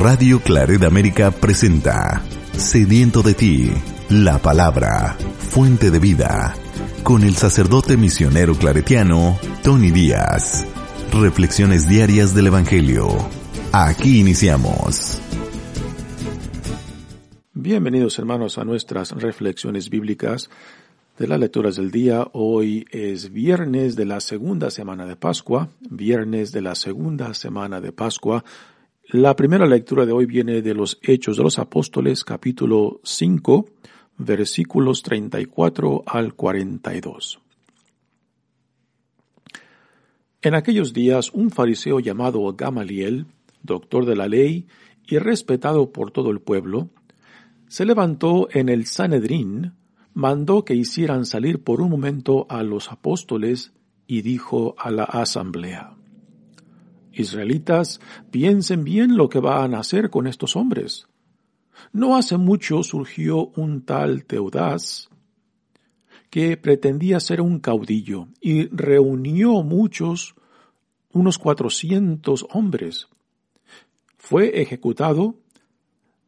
Radio Claret América presenta Sediento de ti, la palabra, fuente de vida, con el sacerdote misionero claretiano Tony Díaz. Reflexiones diarias del Evangelio. Aquí iniciamos. Bienvenidos hermanos a nuestras reflexiones bíblicas de las lecturas del día. Hoy es viernes de la segunda semana de Pascua, viernes de la segunda semana de Pascua. La primera lectura de hoy viene de los Hechos de los Apóstoles, capítulo 5, versículos 34 al 42. En aquellos días un fariseo llamado Gamaliel, doctor de la ley y respetado por todo el pueblo, se levantó en el Sanedrín, mandó que hicieran salir por un momento a los apóstoles y dijo a la asamblea, Israelitas, piensen bien lo que van a hacer con estos hombres. No hace mucho surgió un tal Teudaz que pretendía ser un caudillo y reunió muchos, unos cuatrocientos hombres. Fue ejecutado,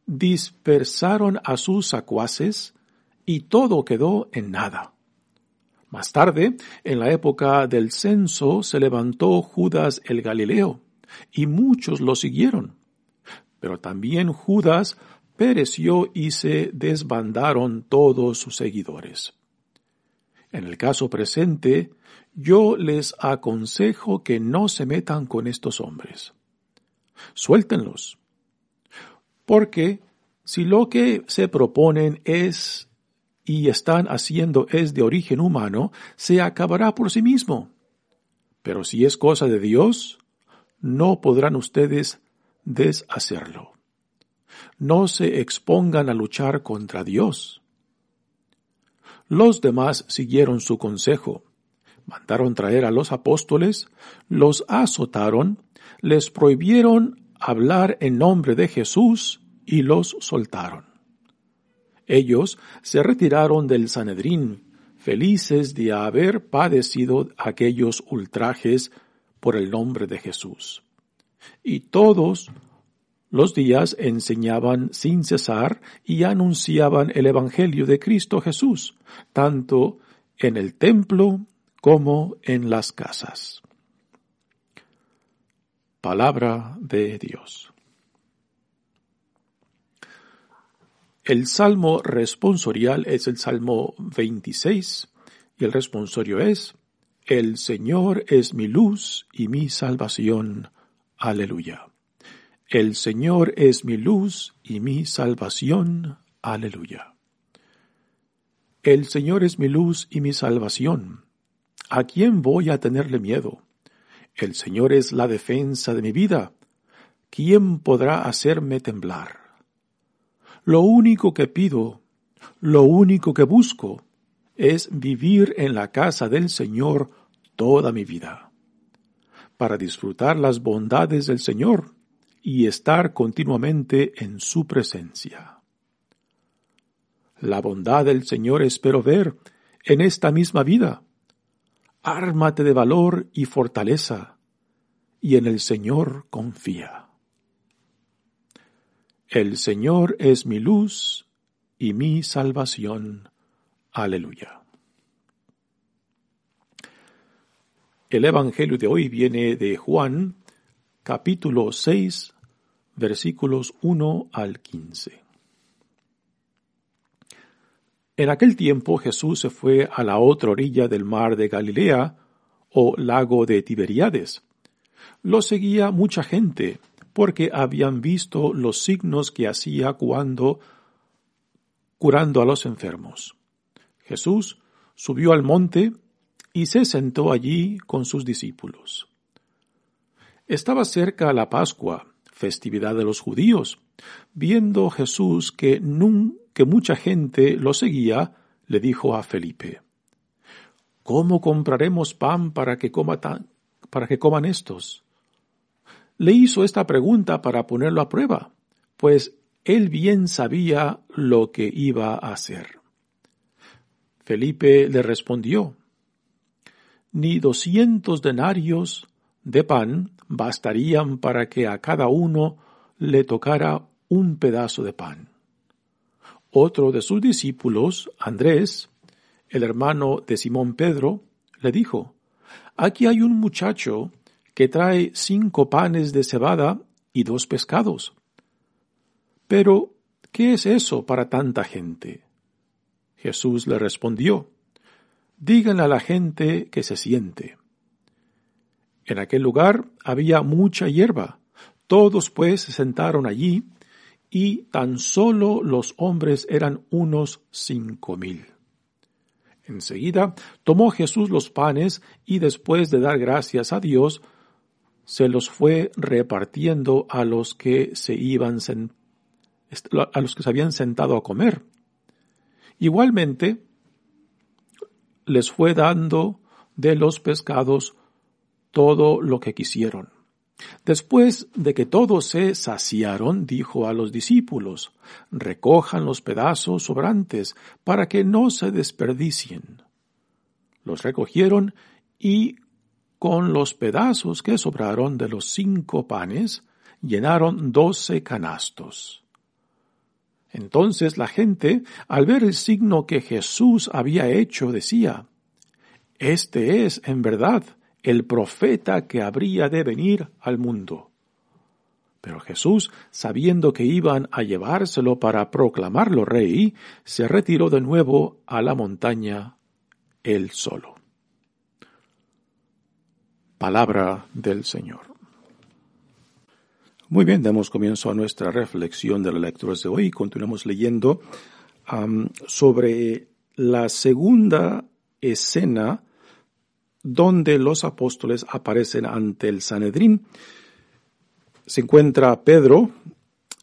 dispersaron a sus sacuaces y todo quedó en nada. Más tarde, en la época del censo, se levantó Judas el Galileo, y muchos lo siguieron. Pero también Judas pereció y se desbandaron todos sus seguidores. En el caso presente, yo les aconsejo que no se metan con estos hombres. Suéltenlos. Porque si lo que se proponen es y están haciendo es de origen humano, se acabará por sí mismo. Pero si es cosa de Dios, no podrán ustedes deshacerlo. No se expongan a luchar contra Dios. Los demás siguieron su consejo. Mandaron traer a los apóstoles, los azotaron, les prohibieron hablar en nombre de Jesús y los soltaron. Ellos se retiraron del Sanedrín, felices de haber padecido aquellos ultrajes por el nombre de Jesús. Y todos los días enseñaban sin cesar y anunciaban el Evangelio de Cristo Jesús, tanto en el templo como en las casas. Palabra de Dios. El salmo responsorial es el salmo 26 y el responsorio es, El Señor es mi luz y mi salvación. Aleluya. El Señor es mi luz y mi salvación. Aleluya. El Señor es mi luz y mi salvación. ¿A quién voy a tenerle miedo? El Señor es la defensa de mi vida. ¿Quién podrá hacerme temblar? Lo único que pido, lo único que busco, es vivir en la casa del Señor toda mi vida, para disfrutar las bondades del Señor y estar continuamente en su presencia. La bondad del Señor espero ver en esta misma vida. Ármate de valor y fortaleza, y en el Señor confía. El Señor es mi luz y mi salvación. Aleluya. El Evangelio de hoy viene de Juan, capítulo 6, versículos 1 al 15. En aquel tiempo Jesús se fue a la otra orilla del mar de Galilea, o lago de Tiberíades. Lo seguía mucha gente porque habían visto los signos que hacía cuando curando a los enfermos. Jesús subió al monte y se sentó allí con sus discípulos. Estaba cerca la Pascua, festividad de los judíos. Viendo Jesús que, que mucha gente lo seguía, le dijo a Felipe, ¿Cómo compraremos pan para que, para que coman estos? Le hizo esta pregunta para ponerlo a prueba, pues él bien sabía lo que iba a hacer. Felipe le respondió, Ni doscientos denarios de pan bastarían para que a cada uno le tocara un pedazo de pan. Otro de sus discípulos, Andrés, el hermano de Simón Pedro, le dijo, Aquí hay un muchacho que trae cinco panes de cebada y dos pescados. Pero, ¿qué es eso para tanta gente? Jesús le respondió, Díganle a la gente que se siente. En aquel lugar había mucha hierba. Todos pues se sentaron allí, y tan solo los hombres eran unos cinco mil. Enseguida tomó Jesús los panes y después de dar gracias a Dios, se los fue repartiendo a los que se iban a los que se habían sentado a comer. Igualmente les fue dando de los pescados todo lo que quisieron. Después de que todos se saciaron, dijo a los discípulos, recojan los pedazos sobrantes para que no se desperdicien. Los recogieron y con los pedazos que sobraron de los cinco panes, llenaron doce canastos. Entonces la gente, al ver el signo que Jesús había hecho, decía, Este es, en verdad, el profeta que habría de venir al mundo. Pero Jesús, sabiendo que iban a llevárselo para proclamarlo rey, se retiró de nuevo a la montaña él solo. Palabra del Señor. Muy bien, damos comienzo a nuestra reflexión de las lecturas de hoy. Continuamos leyendo sobre la segunda escena donde los apóstoles aparecen ante el Sanedrín. Se encuentra Pedro,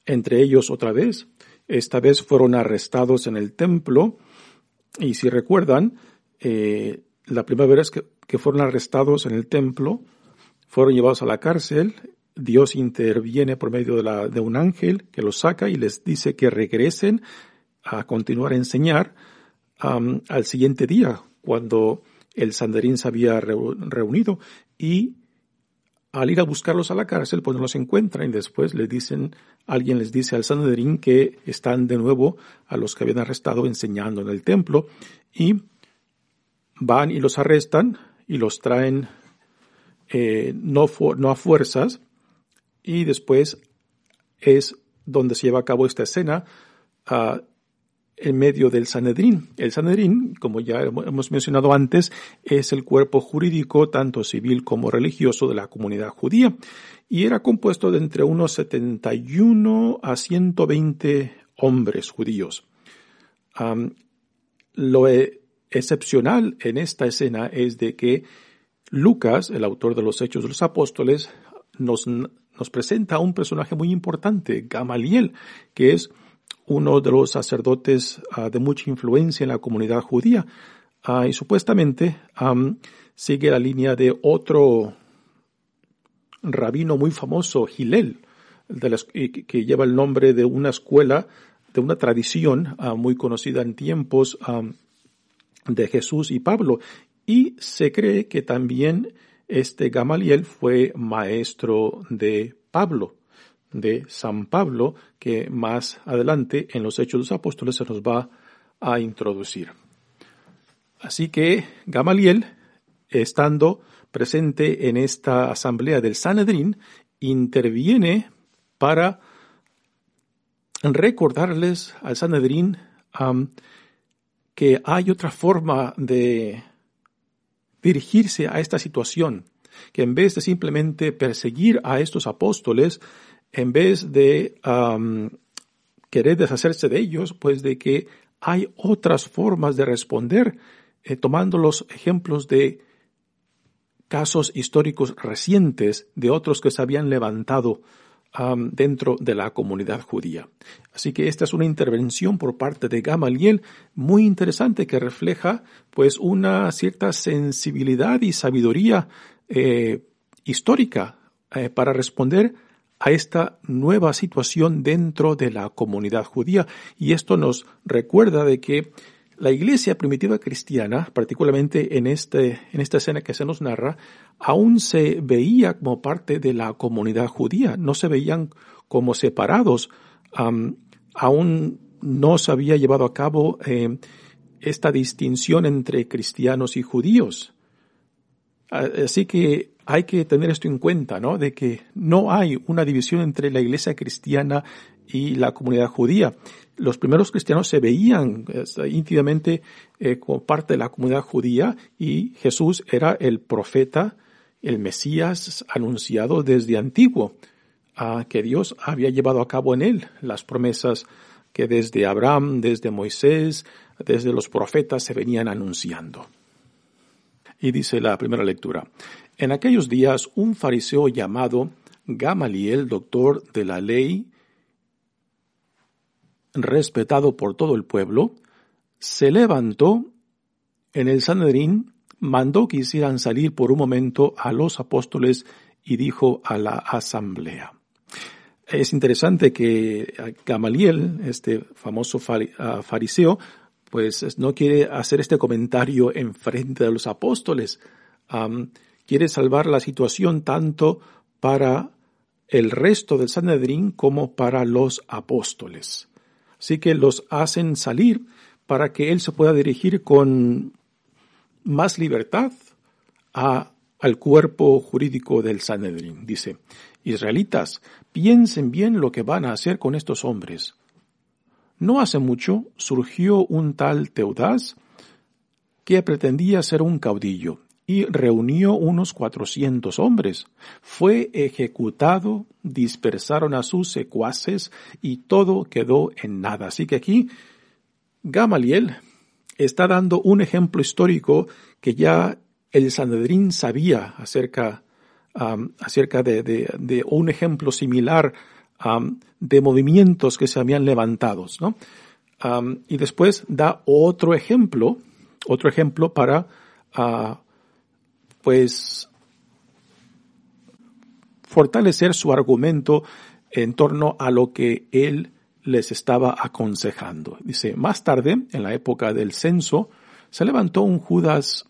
entre ellos otra vez. Esta vez fueron arrestados en el templo y si recuerdan, eh, la primera vez que, que fueron arrestados en el templo, fueron llevados a la cárcel, Dios interviene por medio de, un ángel que los saca y les dice que regresen a continuar a enseñar al siguiente día, cuando el Sanderín se había reunido. Y al ir a buscarlos a la cárcel, pues no los encuentran. Y después les dicen, alguien les dice al Sanderín que están de nuevo a los que habían arrestado enseñando en el templo. Y van y los arrestan y los traen eh, no a fuerzas y después es donde se lleva a cabo esta escena uh, en medio del Sanedrín. El Sanedrín, como ya hemos mencionado antes, es el cuerpo jurídico tanto civil como religioso de la comunidad judía y era compuesto de entre unos 71 a 120 hombres judíos. lo e, excepcional en esta escena es de que Lucas, el autor de los Hechos de los Apóstoles, nos, nos presenta a un personaje muy importante, Gamaliel, que es uno de los sacerdotes ah, de mucha influencia en la comunidad judía. Ah, y supuestamente sigue la línea de otro rabino muy famoso, Gilel, que lleva el nombre de una escuela, de una tradición ah, muy conocida en tiempos de Jesús y Pablo. Y se cree que también este Gamaliel fue maestro de Pablo de San Pablo que más adelante en los Hechos de los Apóstoles se nos va a introducir. Así que Gamaliel, estando presente en esta asamblea del Sanedrín, interviene para recordarles al Sanedrín que hay otra forma de dirigirse a esta situación, que en vez de simplemente perseguir a estos apóstoles, en vez de querer deshacerse de ellos, pues de que hay otras formas de responder, eh, tomando los ejemplos de casos históricos recientes de otros que se habían levantado dentro de la comunidad judía. Así que esta es una intervención por parte de Gamaliel muy interesante que refleja pues una cierta sensibilidad y sabiduría eh, histórica eh, para responder a esta nueva situación dentro de la comunidad judía. Y esto nos recuerda de que la iglesia primitiva cristiana, particularmente en, este, en esta escena que se nos narra, aún se veía como parte de la comunidad judía, no se veían como separados, aún no se había llevado a cabo eh, esta distinción entre cristianos y judíos. Así que hay que tener esto en cuenta, ¿no? De que no hay una división entre la iglesia cristiana y la comunidad judía. Los primeros cristianos se veían íntimamente eh, como parte de la comunidad judía y Jesús era el profeta, el Mesías anunciado desde antiguo, que Dios había llevado a cabo en él las promesas que desde Abraham, desde Moisés, desde los profetas se venían anunciando. Y dice la primera lectura, en aquellos días un fariseo llamado Gamaliel, doctor de la ley, respetado por todo el pueblo, se levantó en el Sanedrín, mandó que hicieran salir por un momento a los apóstoles y dijo a la asamblea. Es interesante que Gamaliel, este famoso ah, fariseo, pues no quiere hacer este comentario en frente de los apóstoles. Quiere salvar la situación tanto para el resto del Sanedrín como para los apóstoles. Así que los hacen salir para que él se pueda dirigir con más libertad al cuerpo jurídico del Sanedrín. Dice, Israelitas, piensen bien lo que van a hacer con estos hombres. No hace mucho surgió un tal Teudás que pretendía ser un caudillo y reunió unos cuatrocientos hombres. Fue ejecutado, dispersaron a sus secuaces y todo quedó en nada. Así que aquí Gamaliel está dando un ejemplo histórico que ya el Sanedrín sabía acerca, acerca de, un ejemplo similar de movimientos que se habían levantado. ¿no? y después da otro ejemplo, otro ejemplo para ah, pues fortalecer su argumento en torno a lo que él les estaba aconsejando. Dice, más tarde, en la época del censo, se levantó un Judas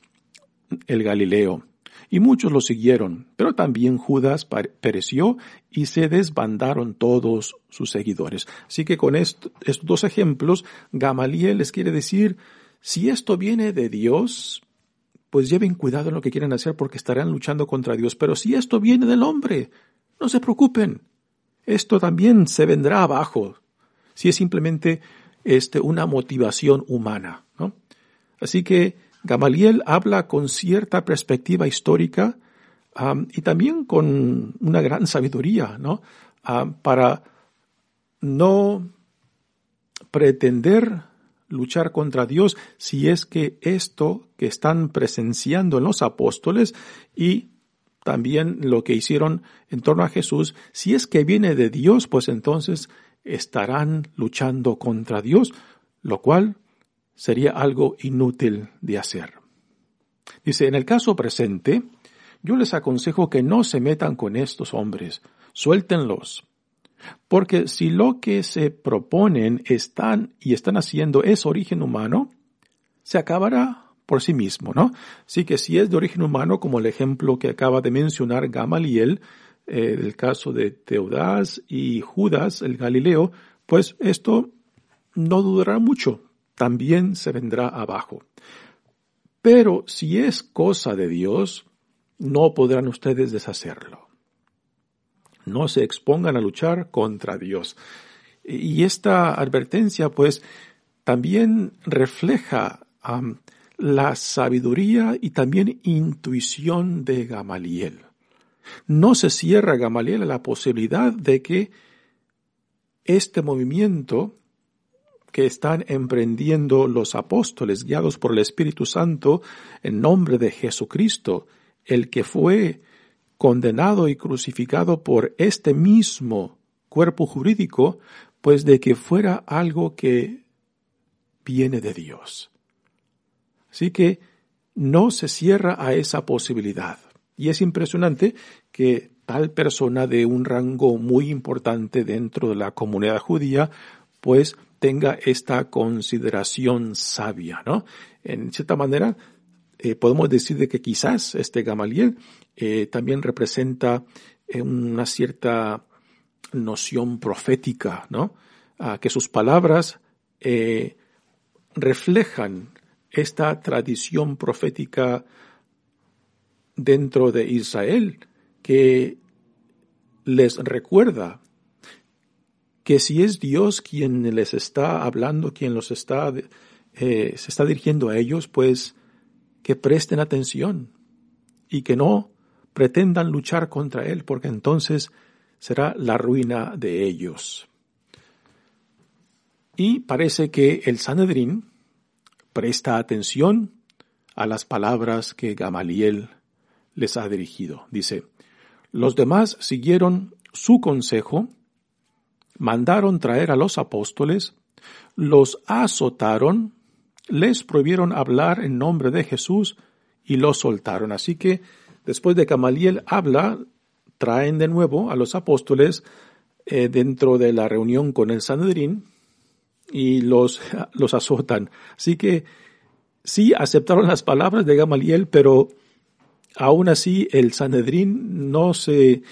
el Galileo, y muchos lo siguieron, pero también Judas pereció y se desbandaron todos sus seguidores. Así que con estos dos ejemplos, Gamaliel les quiere decir, si esto viene de Dios, pues lleven cuidado en lo que quieren hacer porque estarán luchando contra Dios. Pero si esto viene del hombre, no se preocupen. Esto también se vendrá abajo. Si es simplemente este, una motivación humana, ¿no? Así que Gamaliel habla con cierta perspectiva histórica y también con una gran sabiduría, ¿no? para no pretender luchar contra Dios si es que esto que están presenciando en los apóstoles y también lo que hicieron en torno a Jesús, si es que viene de Dios, pues entonces estarán luchando contra Dios, lo cual sería algo inútil de hacer. Dice, en el caso presente, yo les aconsejo que no se metan con estos hombres, suéltenlos, porque si lo que se proponen están y están haciendo es origen humano, se acabará por sí mismo, ¿no? Así que si es de origen humano, como el ejemplo que acaba de mencionar Gamaliel, eh, el caso de Teudás y Judas, el Galileo, pues esto no durará mucho, también se vendrá abajo. Pero si es cosa de Dios, no podrán ustedes deshacerlo no se expongan a luchar contra Dios. Y esta advertencia, pues, también refleja la sabiduría y también intuición de Gamaliel. No se cierra Gamaliel a la posibilidad de que este movimiento que están emprendiendo los apóstoles guiados por el Espíritu Santo en nombre de Jesucristo, el que fue condenado y crucificado por este mismo cuerpo jurídico, pues de que fuera algo que viene de Dios. Así que no se cierra a esa posibilidad. Y es impresionante que tal persona de un rango muy importante dentro de la comunidad judía, pues tenga esta consideración sabia, ¿no? En cierta manera, eh, podemos decir de que quizás este Gamaliel eh, también representa eh, una cierta noción profética, ¿no? que sus palabras reflejan esta tradición profética dentro de Israel que les recuerda que si es Dios quien les está hablando, quien los está, eh, se está dirigiendo a ellos, pues que presten atención y que no pretendan luchar contra Él, porque entonces será la ruina de ellos. Y parece que el Sanedrín presta atención a las palabras que Gamaliel les ha dirigido. Dice, los demás siguieron su consejo, mandaron traer a los apóstoles, los azotaron, les prohibieron hablar en nombre de Jesús y los soltaron. Así que después de Gamaliel habla, traen de nuevo a los apóstoles eh, dentro de la reunión con el Sanedrín y los, los azotan. Así que sí aceptaron las palabras de Gamaliel, pero aún así el Sanedrín no se,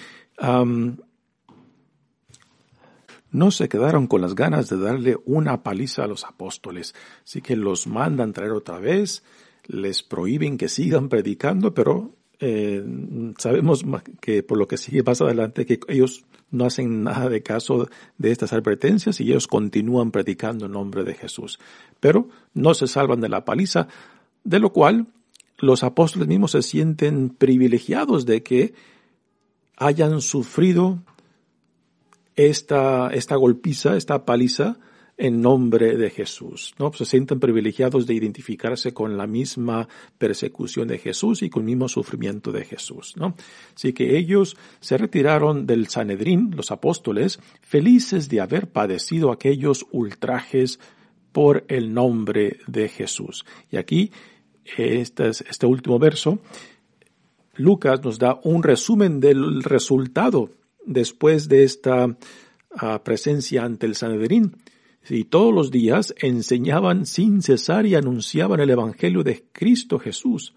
no se quedaron con las ganas de darle una paliza a los apóstoles. Así que los mandan traer otra vez, les prohíben que sigan predicando, pero eh, sabemos que por lo que sigue más adelante que ellos no hacen nada de caso de estas advertencias y ellos continúan predicando en nombre de Jesús. Pero no se salvan de la paliza, de lo cual los apóstoles mismos se sienten privilegiados de que hayan sufrido esta, esta golpiza, esta paliza, en nombre de Jesús. ¿no? Se sienten privilegiados de identificarse con la misma persecución de Jesús y con el mismo sufrimiento de Jesús. ¿no? Así que ellos se retiraron del Sanedrín, los apóstoles, felices de haber padecido aquellos ultrajes por el nombre de Jesús. Y aquí, este, este último verso, Lucas nos da un resumen del resultado después de esta ah, presencia ante el Sanedrín y todos los días enseñaban sin cesar y anunciaban el Evangelio de Cristo Jesús,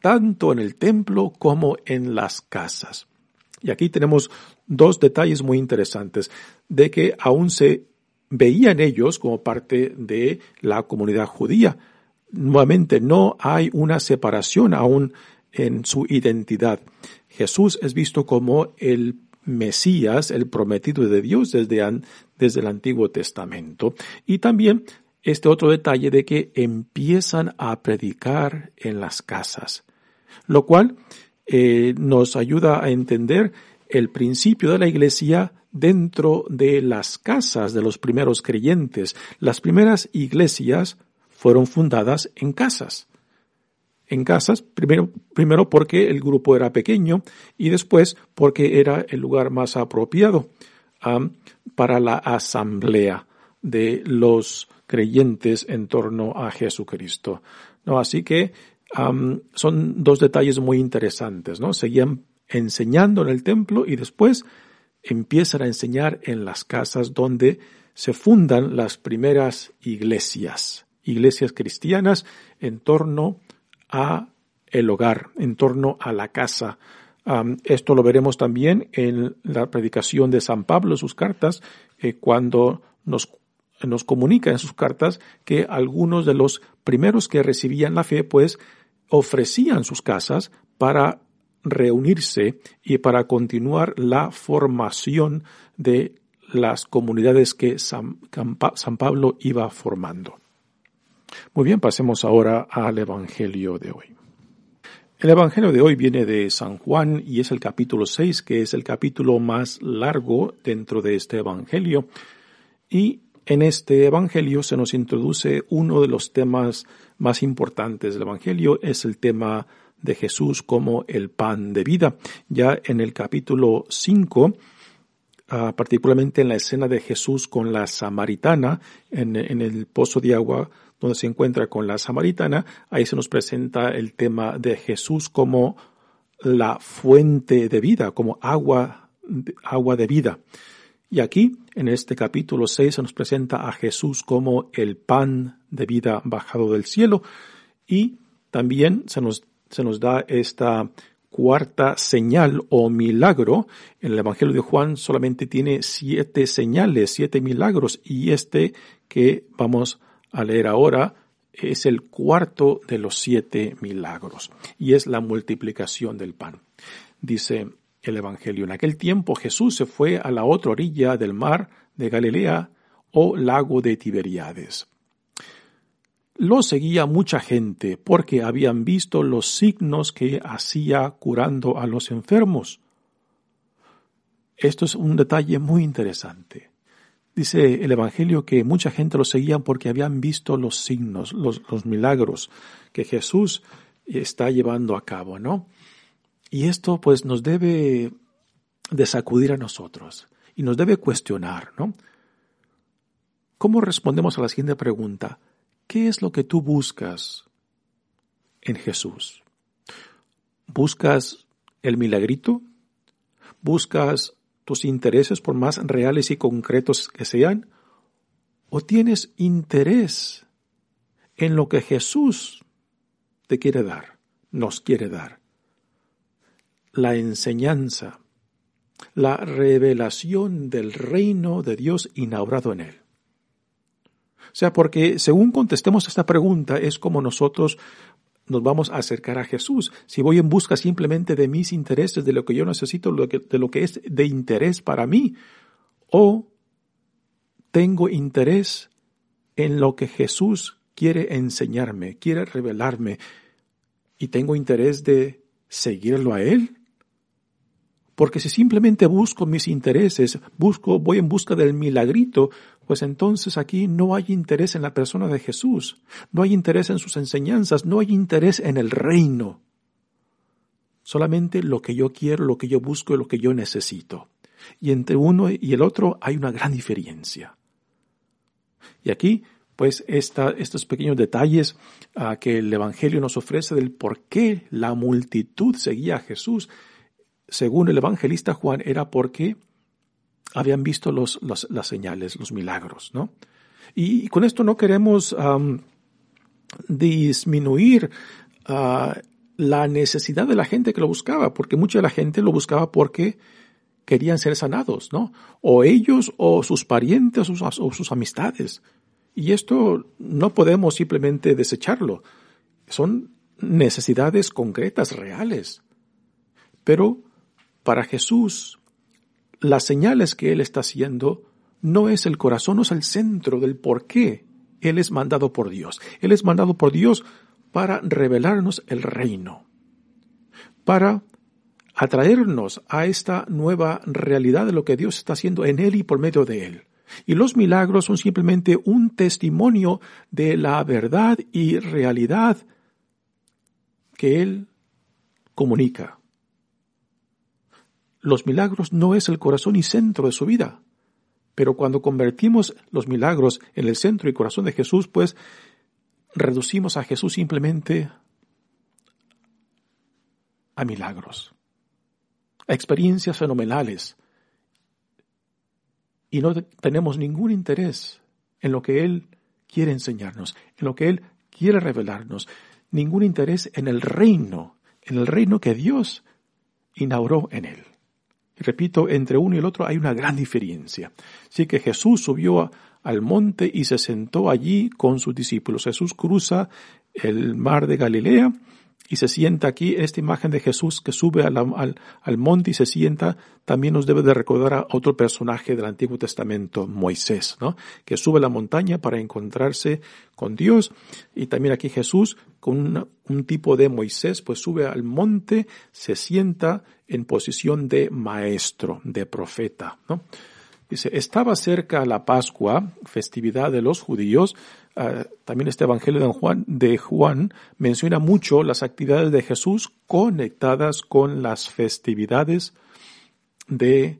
tanto en el templo como en las casas. Y aquí tenemos dos detalles muy interesantes, de que aún se veían ellos como parte de la comunidad judía. Nuevamente, no hay una separación aún en su identidad. Jesús es visto como el Mesías, el prometido de Dios desde, el Antiguo Testamento. Y también este otro detalle de que empiezan a predicar en las casas, lo cual eh, nos ayuda a entender el principio de la iglesia dentro de las casas de los primeros creyentes. Las primeras iglesias fueron fundadas en casas en casas, primero, primero porque el grupo era pequeño y después porque era el lugar más apropiado para la asamblea de los creyentes en torno a Jesucristo. ¿no? Así que son dos detalles muy interesantes. ¿no? Seguían enseñando en el templo y después empiezan a enseñar en las casas donde se fundan las primeras iglesias, iglesias cristianas en torno a el hogar, en torno a la casa. esto lo veremos también en la predicación de San Pablo, sus cartas, eh, cuando nos, nos comunica en sus cartas que algunos de los primeros que recibían la fe, pues, ofrecían sus casas para reunirse y para continuar la formación de las comunidades que San Pablo iba formando. Muy bien, pasemos ahora al Evangelio de hoy. El Evangelio de hoy viene de San Juan y es el capítulo 6, que es el capítulo más largo dentro de este Evangelio. Y en este Evangelio se nos introduce uno de los temas más importantes del Evangelio, es el tema de Jesús como el pan de vida. Ya en el capítulo 5, ah, particularmente en la escena de Jesús con la samaritana, en, en el pozo de agua donde se encuentra con la samaritana, ahí se nos presenta el tema de Jesús como la fuente de vida, como agua, agua de vida. Y aquí, en este capítulo 6, se nos presenta a Jesús como el pan de vida bajado del cielo y también se nos, se nos da esta cuarta señal o milagro. En el Evangelio de Juan solamente tiene siete señales, siete milagros y este que vamos a leer ahora es el cuarto de los siete milagros y es la multiplicación del pan. Dice el Evangelio, en aquel tiempo Jesús se fue a la otra orilla del mar de Galilea o lago de Tiberiades. Lo seguía mucha gente porque habían visto los signos que hacía curando a los enfermos. Esto es un detalle muy interesante. Dice el Evangelio que mucha gente lo seguía porque habían visto los signos, los, los milagros que Jesús está llevando a cabo, ¿no? Y esto pues nos debe de sacudir a nosotros y nos debe cuestionar, ¿no? ¿Cómo respondemos a la siguiente pregunta? ¿Qué es lo que tú buscas en Jesús? ¿Buscas el milagrito? ¿Buscas tus intereses por más reales y concretos que sean? ¿O tienes interés en lo que Jesús te quiere dar, nos quiere dar? La enseñanza, la revelación del reino de Dios inaugurado en él. O sea, porque según contestemos esta pregunta es como nosotros nos vamos a acercar a Jesús. Si voy en busca simplemente de mis intereses, de lo que yo necesito, de lo que es de interés para mí, o tengo interés en lo que Jesús quiere enseñarme, quiere revelarme, y tengo interés de seguirlo a Él. Porque si simplemente busco mis intereses, busco, voy en busca del milagrito, pues entonces aquí no hay interés en la persona de Jesús, no hay interés en sus enseñanzas, no hay interés en el reino. Solamente lo que yo quiero, lo que yo busco y lo que yo necesito. Y entre uno y el otro hay una gran diferencia. Y aquí, pues, estos pequeños detalles ah, que el Evangelio nos ofrece del por qué la multitud seguía a Jesús, según el evangelista Juan, era porque habían visto los, las señales, los milagros, ¿no? Y, con esto no queremos disminuir ah, la necesidad de la gente que lo buscaba, porque mucha de la gente lo buscaba porque querían ser sanados, ¿no? O ellos o sus parientes o sus, o sus amistades. Y esto no podemos simplemente desecharlo. Son necesidades concretas, reales. Pero para Jesús las señales que Él está haciendo no es el corazón, no es el centro del por qué Él es mandado por Dios. Él es mandado por Dios para revelarnos el reino, para atraernos a esta nueva realidad de lo que Dios está haciendo en Él y por medio de Él. Y los milagros son simplemente un testimonio de la verdad y realidad que Él comunica los milagros no es el corazón y centro de su vida. Pero cuando convertimos los milagros en el centro y corazón de Jesús, pues reducimos a Jesús simplemente a milagros, a experiencias fenomenales. Y no tenemos ningún interés en lo que Él quiere enseñarnos, en lo que Él quiere revelarnos, ningún interés en el reino, en el reino que Dios inauguró en Él repito, entre uno y el otro hay una gran diferencia. Así que Jesús subió al monte y se sentó allí con sus discípulos. Jesús cruza el mar de Galilea y se sienta aquí. Esta imagen de Jesús que sube al, al, monte y se sienta también nos debe de recordar a otro personaje del Antiguo Testamento, Moisés, ¿no? Que sube la montaña para encontrarse con Dios. Y también aquí Jesús, con un tipo de Moisés, pues sube al monte, se sienta en posición de maestro, de profeta, ¿no? Dice, estaba cerca la Pascua, festividad de los judíos. Ah, también este Evangelio de Juan, de Juan menciona mucho las actividades de Jesús conectadas con las festividades de,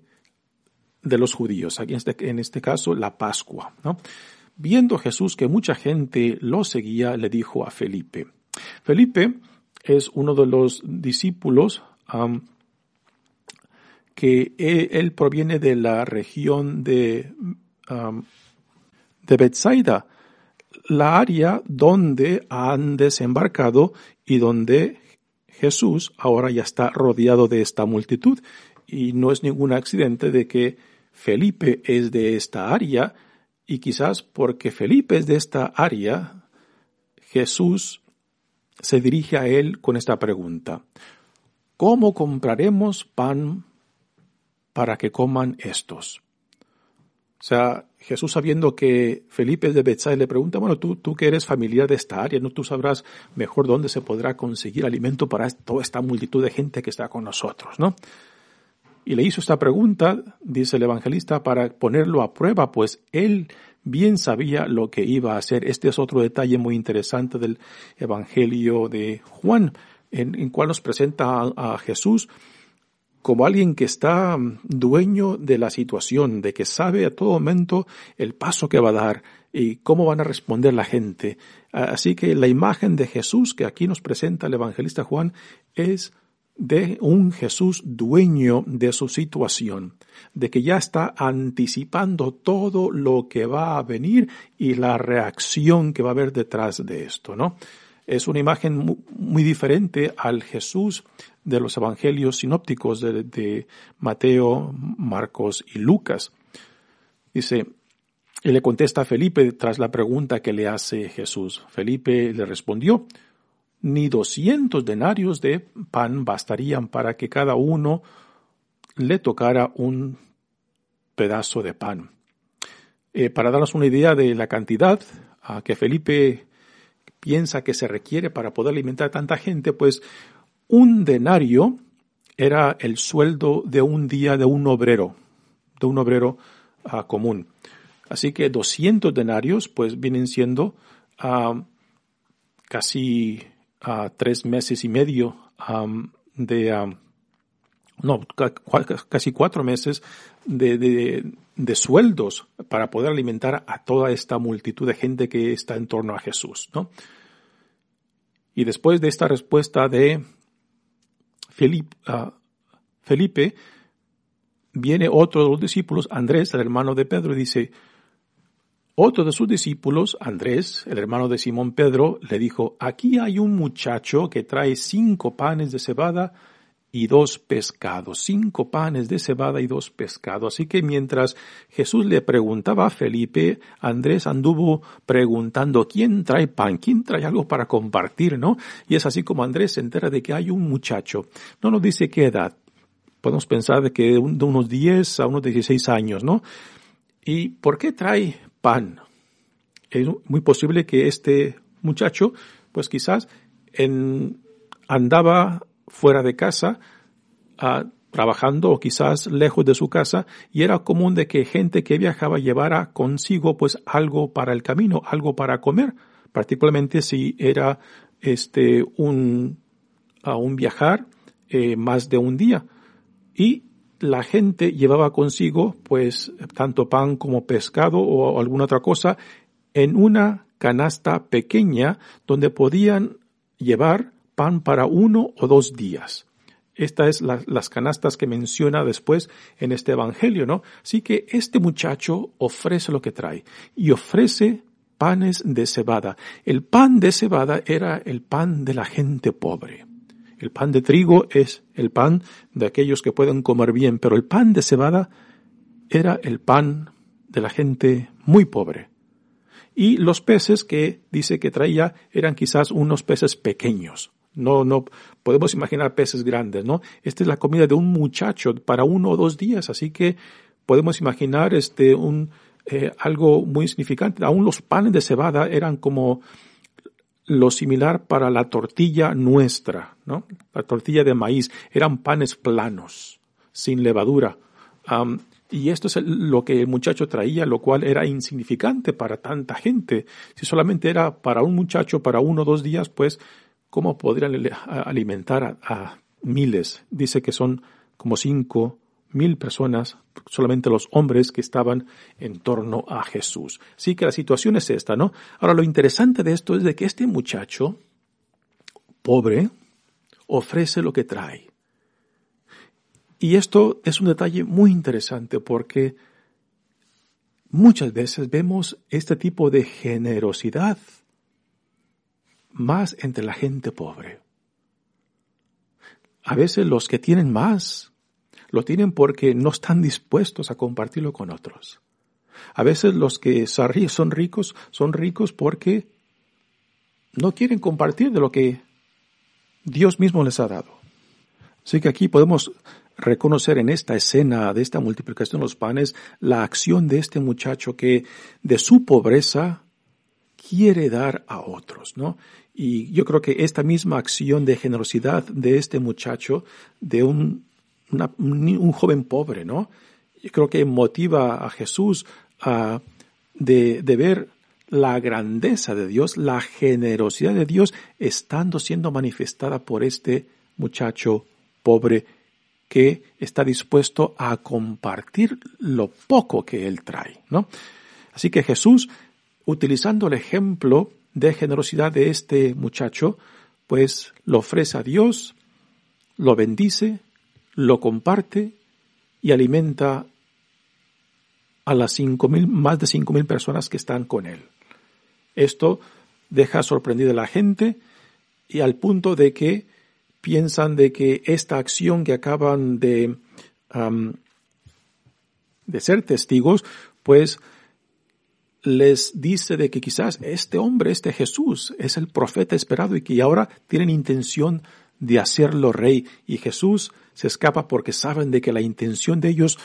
de los judíos. Aquí en este, este caso, la Pascua. Viendo Jesús que mucha gente lo seguía, le dijo a Felipe. Felipe es uno de los discípulos que él, proviene de la región de, de Bethsaida, la área donde han desembarcado y donde Jesús ahora ya está rodeado de esta multitud. Y no es ningún accidente de que Felipe es de esta área y quizás porque Felipe es de esta área, Jesús se dirige a él con esta pregunta. ¿Cómo compraremos pan para que coman estos? O sea, Jesús sabiendo que Felipe de Bethsaida le pregunta, bueno, tú, tú que eres familiar de esta área, ¿no? Tú sabrás mejor dónde se podrá conseguir alimento para toda esta multitud de gente que está con nosotros, ¿no? Y le hizo esta pregunta, dice el evangelista, para ponerlo a prueba, pues él bien sabía lo que iba a hacer. Este es otro detalle muy interesante del evangelio de Juan, en, el cual nos presenta a Jesús como alguien que está dueño de la situación, de que sabe a todo momento el paso que va a dar y cómo van a responder la gente. Así que la imagen de Jesús que aquí nos presenta el evangelista Juan es de un Jesús dueño de su situación, de que ya está anticipando todo lo que va a venir y la reacción que va a haber detrás de esto, ¿no? Es una imagen muy, diferente al Jesús de los evangelios sinópticos de, Mateo, Marcos y Lucas. Dice, y le contesta a Felipe tras la pregunta que le hace Jesús. Felipe le respondió, ni doscientos denarios de pan bastarían para que cada uno le tocara un pedazo de pan. Eh, para darnos una idea de la cantidad a que Felipe piensa que se requiere para poder alimentar a tanta gente, pues un denario era el sueldo de un día de un obrero, de un obrero ah, común. Así que 200 denarios pues vienen siendo ah, casi a tres meses y medio de, no, casi cuatro meses de, de, de, sueldos para poder alimentar a toda esta multitud de gente que está en torno a Jesús, ¿no? Y después de esta respuesta de Felipe, uh, Felipe viene otro de los discípulos, Andrés, el hermano de Pedro, y dice, otro de sus discípulos, Andrés, el hermano de Simón Pedro, le dijo, aquí hay un muchacho que trae cinco panes de cebada y dos pescados, cinco panes de cebada y dos pescados. Así que mientras Jesús le preguntaba a Felipe, Andrés anduvo preguntando, ¿quién trae pan? ¿quién trae algo para compartir? ¿No? Y es así como Andrés se entera de que hay un muchacho. No nos dice qué edad. Podemos pensar de que de unos 10 a unos 16 años, ¿no? ¿Y por qué trae pan. Es muy posible que este muchacho, pues quizás en, andaba fuera de casa, ah, trabajando o quizás lejos de su casa y era común de que gente que viajaba llevara consigo pues algo para el camino, algo para comer, particularmente si era este un, a un viajar eh, más de un día. Y la gente llevaba consigo pues tanto pan como pescado o alguna otra cosa en una canasta pequeña donde podían llevar pan para uno o dos días. Estas es las canastas que menciona después en este evangelio, ¿no? Así que este muchacho ofrece lo que trae y ofrece panes de cebada. El pan de cebada era el pan de la gente pobre. El pan de trigo es el pan de aquellos que pueden comer bien, pero el pan de cebada era el pan de la gente muy pobre. Y los peces que dice que traía eran quizás unos peces pequeños. No, no podemos imaginar peces grandes, ¿no? Esta es la comida de un muchacho para uno o dos días, así que podemos imaginar este un eh, algo muy significante. Aún los panes de cebada eran como lo similar para la tortilla nuestra, ¿no? La tortilla de maíz. Eran panes planos, sin levadura. Y esto es lo que el muchacho traía, lo cual era insignificante para tanta gente. Si solamente era para un muchacho, para uno o dos días, pues, ¿cómo podrían alimentar a, miles? Dice que son como cinco mil personas, solamente los hombres que estaban en torno a Jesús. Así que la situación es esta, ¿no? Ahora, lo interesante de esto es de que este muchacho, pobre, ofrece lo que trae. Y esto es un detalle muy interesante porque muchas veces vemos este tipo de generosidad más entre la gente pobre. A veces los que tienen más lo tienen porque no están dispuestos a compartirlo con otros. A veces los que son ricos son ricos porque no quieren compartir de lo que Dios mismo les ha dado. Así que aquí podemos reconocer en esta escena de esta multiplicación de los panes la acción de este muchacho que de su pobreza quiere dar a otros, ¿no? Y yo creo que esta misma acción de generosidad de este muchacho, de un, un joven pobre, ¿no? Yo creo que motiva a Jesús a, de, de ver la grandeza de Dios, la generosidad de Dios estando siendo manifestada por este muchacho pobre que está dispuesto a compartir lo poco que él trae, ¿no? Así que Jesús, utilizando el ejemplo de generosidad de este muchacho, pues lo ofrece a Dios, lo bendice, lo comparte y alimenta a las cinco mil, más de cinco mil personas que están con él. Esto deja sorprendida a la gente y al punto de que piensan de que esta acción que acaban de, de ser testigos, pues les dice de que quizás este hombre, este Jesús, es el profeta esperado y que ahora tienen intención de hacerlo rey. Y Jesús se escapa porque saben de que la intención de ellos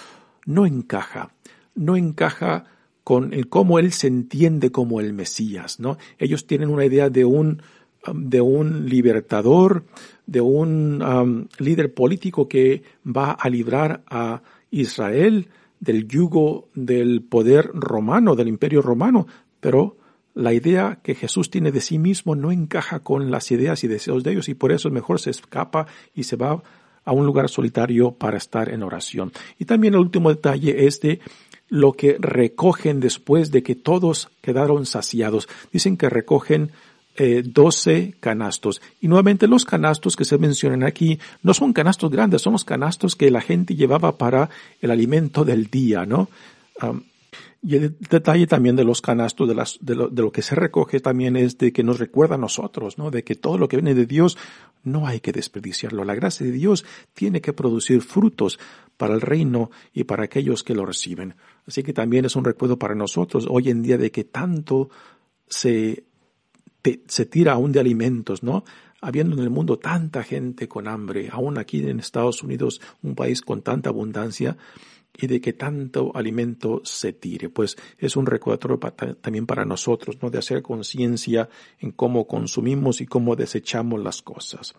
no encaja, no encaja con cómo él se entiende como el Mesías, ¿no? Ellos tienen una idea de un, um, de un libertador, de un um, líder político que va a librar a Israel del yugo del poder romano, del imperio romano, pero la idea que Jesús tiene de sí mismo no encaja con las ideas y deseos de ellos y por eso mejor se escapa y se va a un lugar solitario para estar en oración. Y también el último detalle es de lo que recogen después de que todos quedaron saciados. Dicen que recogen eh, 12 canastos. Y nuevamente los canastos que se mencionan aquí no son canastos grandes, son los canastos que la gente llevaba para el alimento del día, ¿no? y el detalle también de los canastos, de, las, de, lo, de lo que se recoge también es de que nos recuerda a nosotros, ¿no? De que todo lo que viene de Dios no hay que desperdiciarlo. La gracia de Dios tiene que producir frutos para el reino y para aquellos que lo reciben. Así que también es un recuerdo para nosotros hoy en día de que tanto se, se tira aún de alimentos, ¿no? Habiendo en el mundo tanta gente con hambre, aún aquí en Estados Unidos, un país con tanta abundancia, y de que tanto alimento se tire. Pues es un recordatorio también para nosotros, ¿no? De hacer conciencia en cómo consumimos y cómo desechamos las cosas.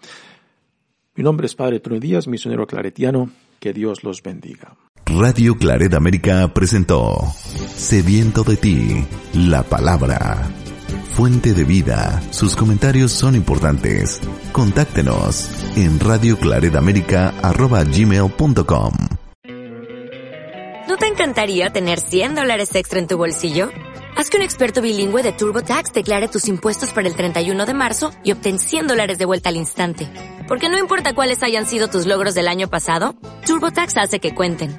Mi nombre es Padre Tony Díaz, misionero claretiano. Que Dios los bendiga. Radio Claret América presentó Sediento de ti, la palabra. Fuente de vida. Sus comentarios son importantes. Contáctenos en radioclaredamerica.gmail.com ¿No te encantaría tener 100 dólares extra en tu bolsillo? Haz que un experto bilingüe de TurboTax declare tus impuestos para el 31 de marzo y obtén 100 dólares de vuelta al instante. Porque no importa cuáles hayan sido tus logros del año pasado, TurboTax hace que cuenten.